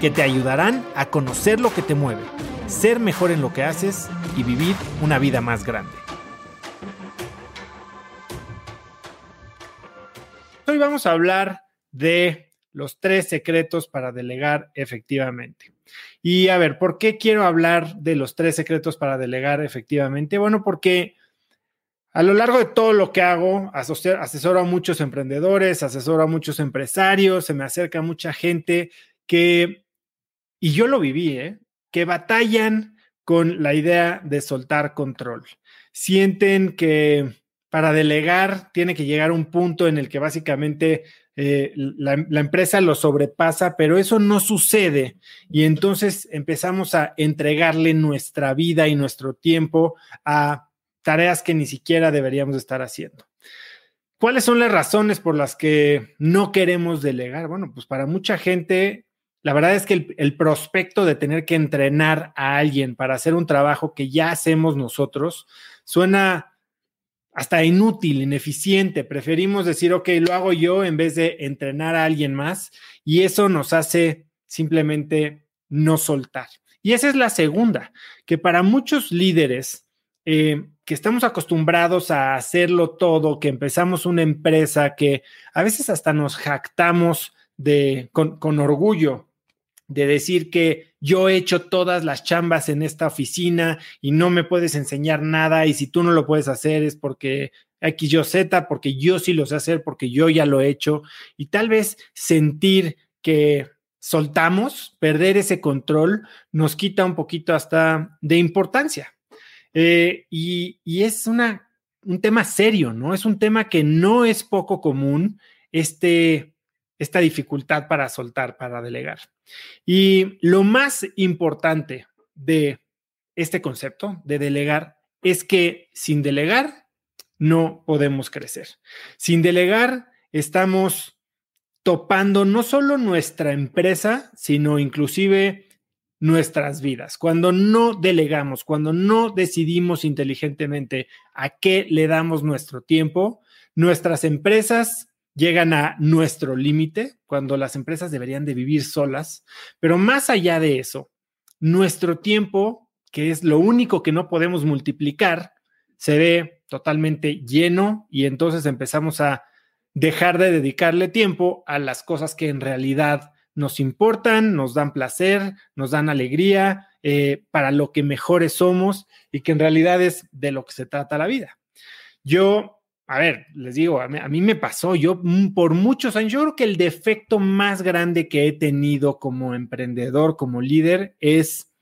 que te ayudarán a conocer lo que te mueve, ser mejor en lo que haces y vivir una vida más grande. Hoy vamos a hablar de los tres secretos para delegar efectivamente. Y a ver, ¿por qué quiero hablar de los tres secretos para delegar efectivamente? Bueno, porque a lo largo de todo lo que hago, asesoro a muchos emprendedores, asesoro a muchos empresarios, se me acerca mucha gente que, y yo lo viví, ¿eh? que batallan con la idea de soltar control. Sienten que para delegar tiene que llegar un punto en el que básicamente eh, la, la, empresa lo sobrepasa, pero eso no sucede y entonces empezamos a entregarle nuestra vida y nuestro tiempo a tareas que ni siquiera deberíamos estar haciendo. ¿Cuáles son las razones por las que no queremos delegar? Bueno, pues para mucha gente, la verdad es que el, prospecto de tener que entrenar a alguien para hacer un trabajo que ya hacemos nosotros suena hasta inútil, ineficiente. Preferimos decir, ok, lo hago yo en vez de entrenar a alguien más y eso nos hace simplemente no soltar. Y esa es la segunda, que para muchos líderes eh, que estamos acostumbrados a hacerlo todo, que empezamos una empresa, que a veces hasta nos jactamos de, con, con orgullo de decir que yo he hecho todas las chambas en esta oficina y no me puedes enseñar nada y si tú no lo puedes hacer es porque X, yo Z, porque yo sí lo sé hacer, porque yo ya lo he hecho y tal vez sentir que soltamos, perder ese control, nos quita un poquito hasta de importancia. Eh, y, y, es una, un tema serio, ¿no? Es un tema que no es poco común, este, esta dificultad para soltar, para delegar. Y lo más importante de este concepto de delegar es que sin delegar no podemos crecer. Sin delegar estamos topando no solo nuestra empresa, sino inclusive nuestras vidas. Cuando no delegamos, cuando no decidimos inteligentemente a qué le damos nuestro tiempo, nuestras empresas llegan a nuestro límite, cuando las empresas deberían de vivir solas, pero más allá de eso, nuestro tiempo, que es lo único que no podemos multiplicar, se ve totalmente lleno y entonces empezamos a dejar de dedicarle tiempo a las cosas que en realidad nos importan, nos dan placer, nos dan alegría, eh, para lo que mejores somos y que en realidad es de lo que se trata la vida. Yo a ver, les digo, a mí, me pasó, yo mm, por muchos años, yo creo que el defecto más grande que he tenido como emprendedor, como líder, es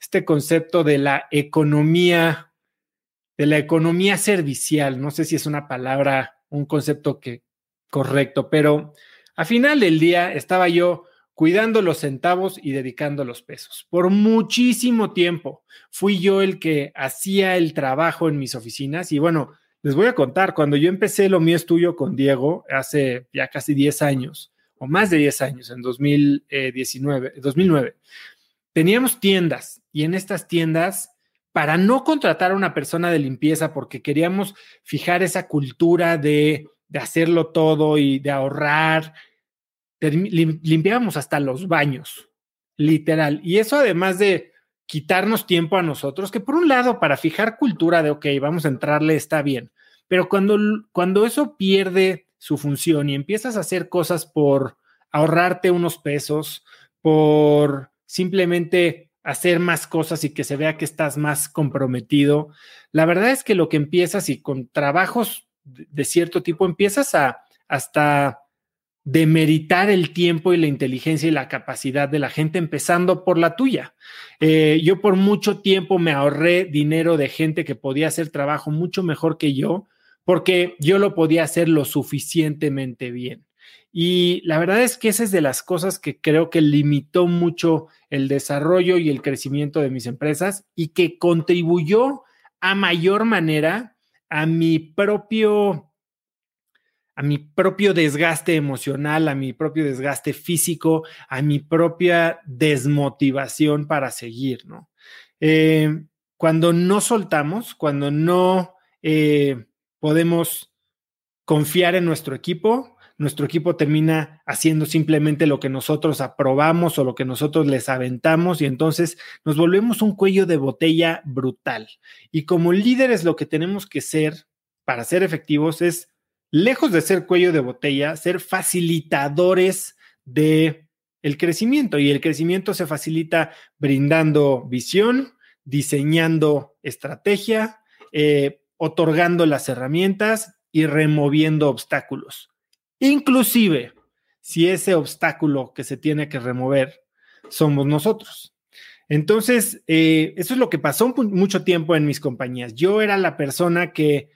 este concepto de la economía, de la economía servicial. No sé si es una palabra, un concepto que correcto, pero a final del día estaba yo cuidando los centavos y dedicando los pesos. Por muchísimo tiempo fui yo el que hacía el trabajo en mis oficinas y bueno, les voy a contar, cuando yo empecé lo mío es tuyo con Diego hace ya casi 10 años, o más de 10 años, en 2019, 2009, teníamos tiendas y en estas tiendas, para no contratar a una persona de limpieza, porque queríamos fijar esa cultura de, de hacerlo todo y de ahorrar, limpiábamos hasta los baños, literal. Y eso además de quitarnos tiempo a nosotros, que por un lado, para fijar cultura de, ok, vamos a entrarle, está bien, pero cuando, cuando eso pierde su función y empiezas a hacer cosas por ahorrarte unos pesos, por simplemente hacer más cosas y que se vea que estás más comprometido, la verdad es que lo que empiezas y con trabajos de cierto tipo empiezas a hasta demeritar el tiempo y la inteligencia y la capacidad de la gente, empezando por la tuya. Eh, yo por mucho tiempo me ahorré dinero de gente que podía hacer trabajo mucho mejor que yo, porque yo lo podía hacer lo suficientemente bien. Y la verdad es que esa es de las cosas que creo que limitó mucho el desarrollo y el crecimiento de mis empresas y que contribuyó a mayor manera a mi propio a mi propio desgaste emocional, a mi propio desgaste físico, a mi propia desmotivación para seguir, ¿no? Eh, cuando no soltamos, cuando no eh, podemos confiar en nuestro equipo, nuestro equipo termina haciendo simplemente lo que nosotros aprobamos o lo que nosotros les aventamos y entonces nos volvemos un cuello de botella brutal. Y como líderes lo que tenemos que ser para ser efectivos es, lejos de ser cuello de botella, ser facilitadores de el crecimiento y el crecimiento se facilita brindando visión, diseñando estrategia, eh, otorgando las herramientas y removiendo obstáculos. Inclusive, si ese obstáculo que se tiene que remover somos nosotros. Entonces, eh, eso es lo que pasó mucho tiempo en mis compañías. Yo era la persona que,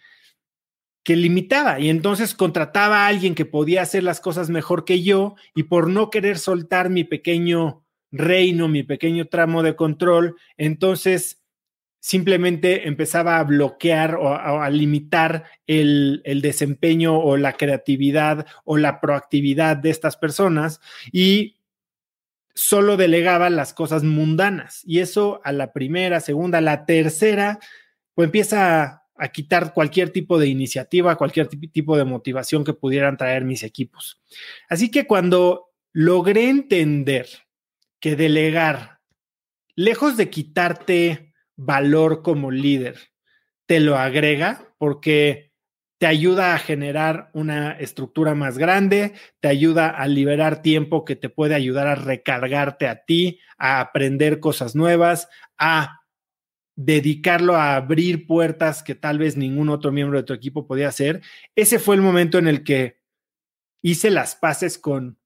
que limitaba y entonces contrataba a alguien que podía hacer las cosas mejor que yo y por no querer soltar mi pequeño reino, mi pequeño tramo de control, entonces simplemente empezaba a bloquear o a, limitar el, desempeño o la creatividad o la proactividad de estas personas y solo delegaba las cosas mundanas. Y eso a la primera, segunda, la tercera, pues empieza a quitar cualquier tipo de iniciativa, cualquier tipo de motivación que pudieran traer mis equipos. Así que cuando logré entender que delegar, lejos de quitarte valor como líder, te lo agrega porque te ayuda a generar una estructura más grande, te ayuda a liberar tiempo que te puede ayudar a recargarte a ti, a aprender cosas nuevas, a dedicarlo a abrir puertas que tal vez ningún otro miembro de tu equipo podía hacer. Ese fue el momento en el que hice las paces con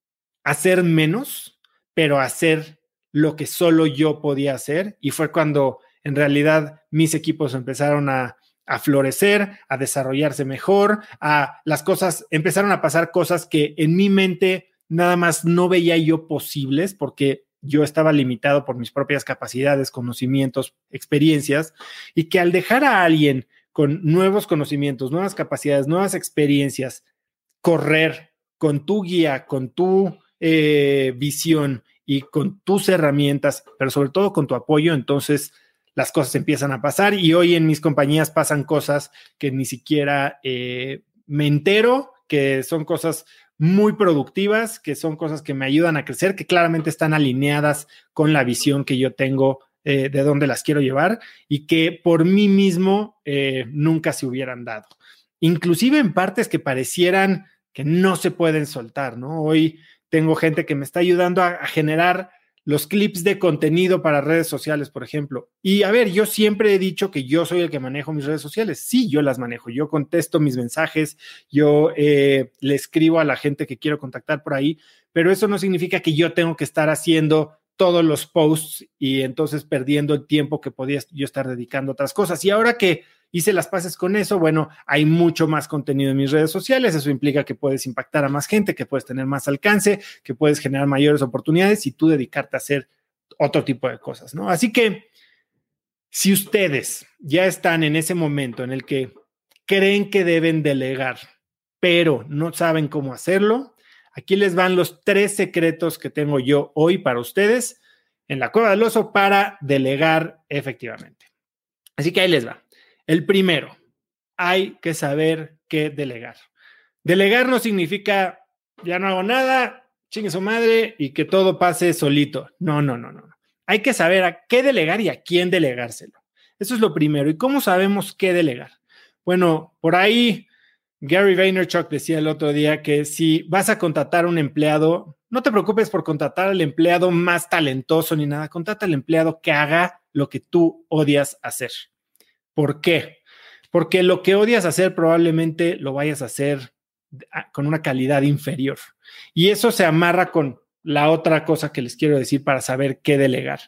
hacer menos, pero hacer lo que solo yo podía hacer. Y fue cuando en realidad mis equipos empezaron a, florecer, a desarrollarse mejor, a las cosas, empezaron a pasar cosas que en mi mente nada más no veía yo posibles porque yo estaba limitado por mis propias capacidades, conocimientos, experiencias, y que al dejar a alguien con nuevos conocimientos, nuevas capacidades, nuevas experiencias, correr con tu guía, con tu eh, visión y con tus herramientas, pero sobre todo con tu apoyo, entonces las cosas empiezan a pasar y hoy en mis compañías pasan cosas que ni siquiera eh, me entero, que son cosas muy productivas, que son cosas que me ayudan a crecer, que claramente están alineadas con la visión que yo tengo eh, de dónde las quiero llevar y que por mí mismo eh, nunca se hubieran dado. Inclusive en partes que parecieran que no se pueden soltar, ¿no? Hoy tengo gente que me está ayudando a generar los clips de contenido para redes sociales, por ejemplo. Y a ver, yo siempre he dicho que yo soy el que manejo mis redes sociales. Sí, yo las manejo. Yo contesto mis mensajes, yo eh, le escribo a la gente que quiero contactar por ahí, pero eso no significa que yo tengo que estar haciendo todos los posts y entonces perdiendo el tiempo que podía yo estar dedicando a otras cosas. Y ahora que hice las paces con eso, bueno, hay mucho más contenido en mis redes sociales, eso implica que puedes impactar a más gente, que puedes tener más alcance, que puedes generar mayores oportunidades y tú dedicarte a hacer otro tipo de cosas, ¿no? Así que si ustedes ya están en ese momento en el que creen que deben delegar, pero no saben cómo hacerlo, aquí les van los tres secretos que tengo yo hoy para ustedes en la cueva del oso para delegar efectivamente. Así que ahí les va. El primero, hay que saber qué delegar. Delegar no significa ya no hago nada, chingue su madre y que todo pase solito. No, no, no, no. Hay que saber a qué delegar y a quién delegárselo. Eso es lo primero. ¿Y cómo sabemos qué delegar? Bueno, por ahí Gary Vaynerchuk decía el otro día que si vas a contratar a un empleado, no te preocupes por contratar al empleado más talentoso ni nada, contrata al empleado que haga lo que tú odias hacer. ¿Por qué? Porque lo que odias hacer probablemente lo vayas a hacer con una calidad inferior. Y eso se amarra con la otra cosa que les quiero decir para saber qué delegar.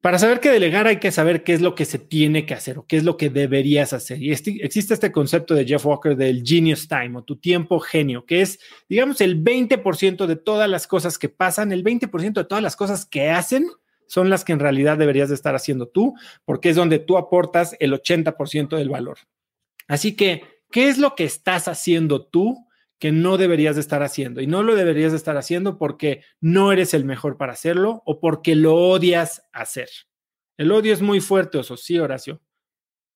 Para saber qué delegar hay que saber qué es lo que se tiene que hacer o qué es lo que deberías hacer. Y existe este concepto de Jeff Walker del genius time o tu tiempo genio, que es, digamos, el 20% de todas las cosas que pasan, el 20% de todas las cosas que hacen son las que en realidad deberías de estar haciendo tú, porque es donde tú aportas el 80% del valor. Así que, ¿qué es lo que estás haciendo tú que no deberías de estar haciendo. Y no lo deberías de estar haciendo porque no eres el mejor para hacerlo o porque lo odias hacer. El odio es muy fuerte, eso sí, Horacio.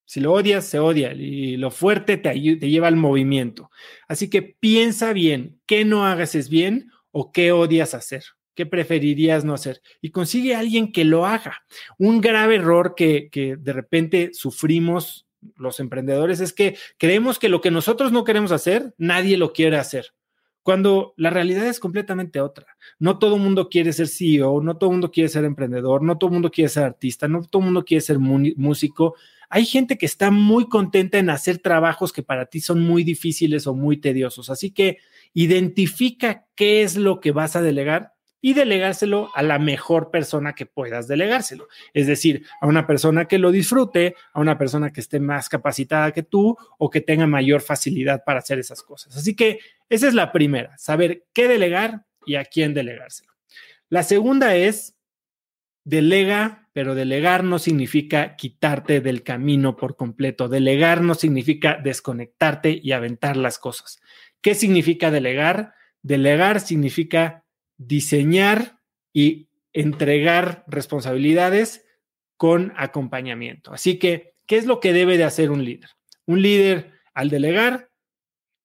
Si lo odias, se odia y lo fuerte te, te lleva al movimiento. Así que piensa bien, qué no hagas es bien o qué odias hacer. ¿Qué preferirías no hacer? Y consigue a alguien que lo haga. Un grave error que, que de repente sufrimos los emprendedores es que creemos que lo que nosotros no queremos hacer, nadie lo quiere hacer. Cuando la realidad es completamente otra. No todo el mundo quiere ser CEO, no todo el mundo quiere ser emprendedor, no todo el mundo quiere ser artista, no todo el mundo quiere ser músico. Hay gente que está muy contenta en hacer trabajos que para ti son muy difíciles o muy tediosos. Así que identifica qué es lo que vas a delegar y delegárselo a la mejor persona que puedas delegárselo. Es decir, a una persona que lo disfrute, a una persona que esté más capacitada que tú o que tenga mayor facilidad para hacer esas cosas. Así que esa es la primera, saber qué delegar y a quién delegárselo. La segunda es delega, pero delegar no significa quitarte del camino por completo. Delegar no significa desconectarte y aventar las cosas. ¿Qué significa delegar? Delegar significa diseñar y entregar responsabilidades con acompañamiento. Así que, ¿qué es lo que debe de hacer un líder? Un líder al delegar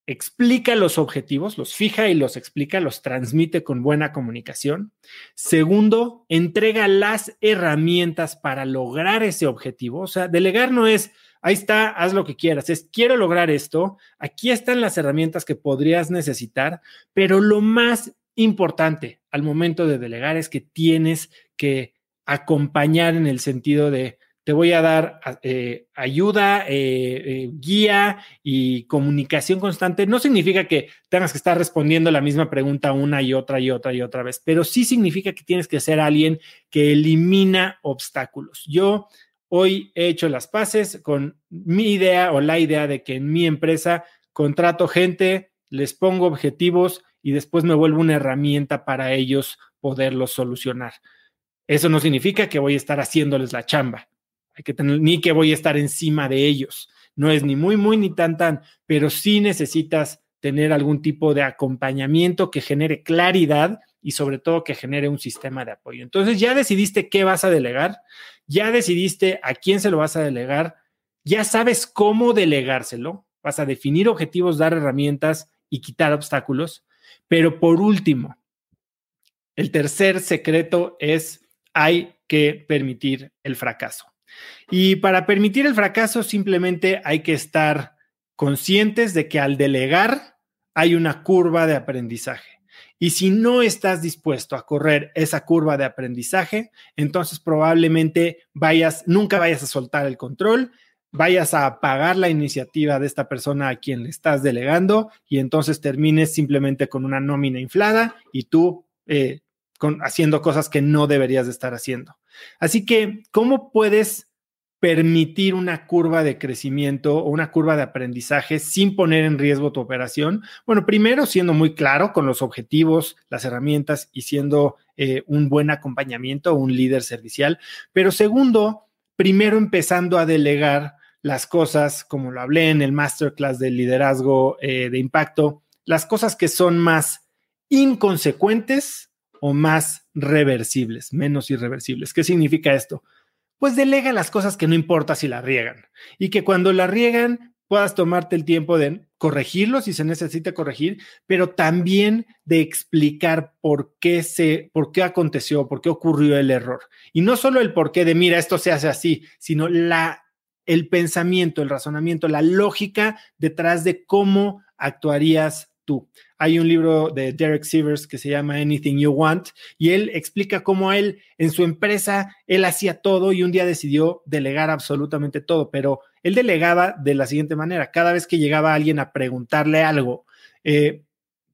explica los objetivos, los fija y los explica, los transmite con buena comunicación. Segundo, entrega las herramientas para lograr ese objetivo. O sea, delegar no es, ahí está, haz lo que quieras, es, quiero lograr esto, aquí están las herramientas que podrías necesitar, pero lo más importante al momento de delegar es que tienes que acompañar en el sentido de te voy a dar eh, ayuda, eh, eh, guía y comunicación constante. No significa que tengas que estar respondiendo la misma pregunta una y otra y otra y otra vez, pero sí significa que tienes que ser alguien que elimina obstáculos. Yo hoy he hecho las paces con mi idea o la idea de que en mi empresa contrato gente, les pongo objetivos, y después me vuelvo una herramienta para ellos poderlos solucionar. Eso no significa que voy a estar haciéndoles la chamba, ni que voy a estar encima de ellos. No es ni muy, muy, ni tan, tan, pero sí necesitas tener algún tipo de acompañamiento que genere claridad y sobre todo que genere un sistema de apoyo. Entonces ya decidiste qué vas a delegar, ya decidiste a quién se lo vas a delegar, ya sabes cómo delegárselo, vas a definir objetivos, dar herramientas y quitar obstáculos. Pero por último, el tercer secreto es hay que permitir el fracaso. Y para permitir el fracaso simplemente hay que estar conscientes de que al delegar hay una curva de aprendizaje. Y si no estás dispuesto a correr esa curva de aprendizaje, entonces probablemente vayas, nunca vayas a soltar el control vayas a apagar la iniciativa de esta persona a quien le estás delegando y entonces termines simplemente con una nómina inflada y tú eh, haciendo cosas que no deberías de estar haciendo. Así que, ¿cómo puedes permitir una curva de crecimiento o una curva de aprendizaje sin poner en riesgo tu operación? Bueno, primero siendo muy claro con los objetivos, las herramientas y siendo eh, un buen acompañamiento, un líder servicial. Pero segundo, primero empezando a delegar las cosas, como lo hablé en el masterclass de liderazgo eh, de impacto, las cosas que son más inconsecuentes o más reversibles, menos irreversibles. ¿Qué significa esto? Pues delega las cosas que no importa si la riegan y que cuando la riegan puedas tomarte el tiempo de corregirlo si se necesita corregir, pero también de explicar por qué se, por qué aconteció, por qué ocurrió el error. Y no solo el por qué de mira, esto se hace así, sino la el pensamiento, el razonamiento, la lógica detrás de cómo actuarías tú. Hay un libro de Derek Sivers que se llama Anything You Want y él explica cómo él en su empresa, él hacía todo y un día decidió delegar absolutamente todo, pero él delegaba de la siguiente manera. Cada vez que llegaba alguien a preguntarle algo, eh,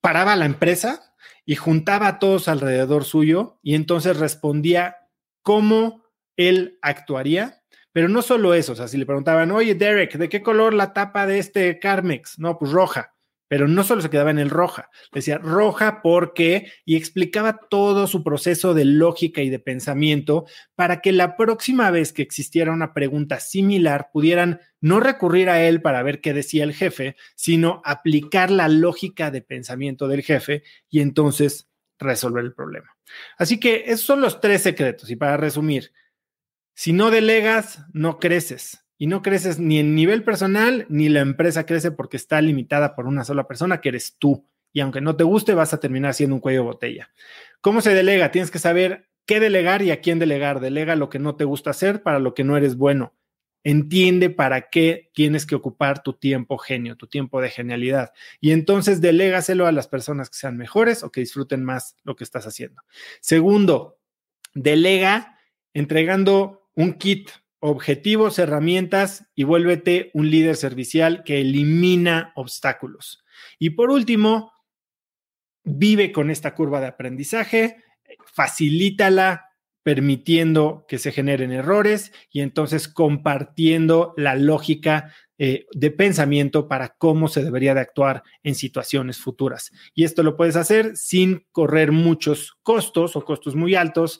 paraba la empresa y juntaba a todos alrededor suyo y entonces respondía cómo él actuaría. Pero no solo eso, o sea, si le preguntaban, oye, Derek, ¿de qué color la tapa de este Carmex? No, pues roja pero no solo se quedaba en el roja, decía roja porque y explicaba todo su proceso de lógica y de pensamiento para que la próxima vez que existiera una pregunta similar pudieran no recurrir a él para ver qué decía el jefe, sino aplicar la lógica de pensamiento del jefe y entonces resolver el problema. Así que esos son los tres secretos y para resumir, si no delegas, no creces y no creces ni en nivel personal, ni la empresa crece porque está limitada por una sola persona, que eres tú. Y aunque no te guste, vas a terminar siendo un cuello de botella. ¿Cómo se delega? Tienes que saber qué delegar y a quién delegar. Delega lo que no te gusta hacer para lo que no eres bueno. Entiende para qué tienes que ocupar tu tiempo genio, tu tiempo de genialidad. Y entonces delégaselo a las personas que sean mejores o que disfruten más lo que estás haciendo. Segundo, delega entregando un kit objetivos, herramientas y vuélvete un líder servicial que elimina obstáculos. Y por último, vive con esta curva de aprendizaje, facilítala permitiendo que se generen errores y entonces compartiendo la lógica eh, de pensamiento para cómo se debería de actuar en situaciones futuras. Y esto lo puedes hacer sin correr muchos costos o costos muy altos,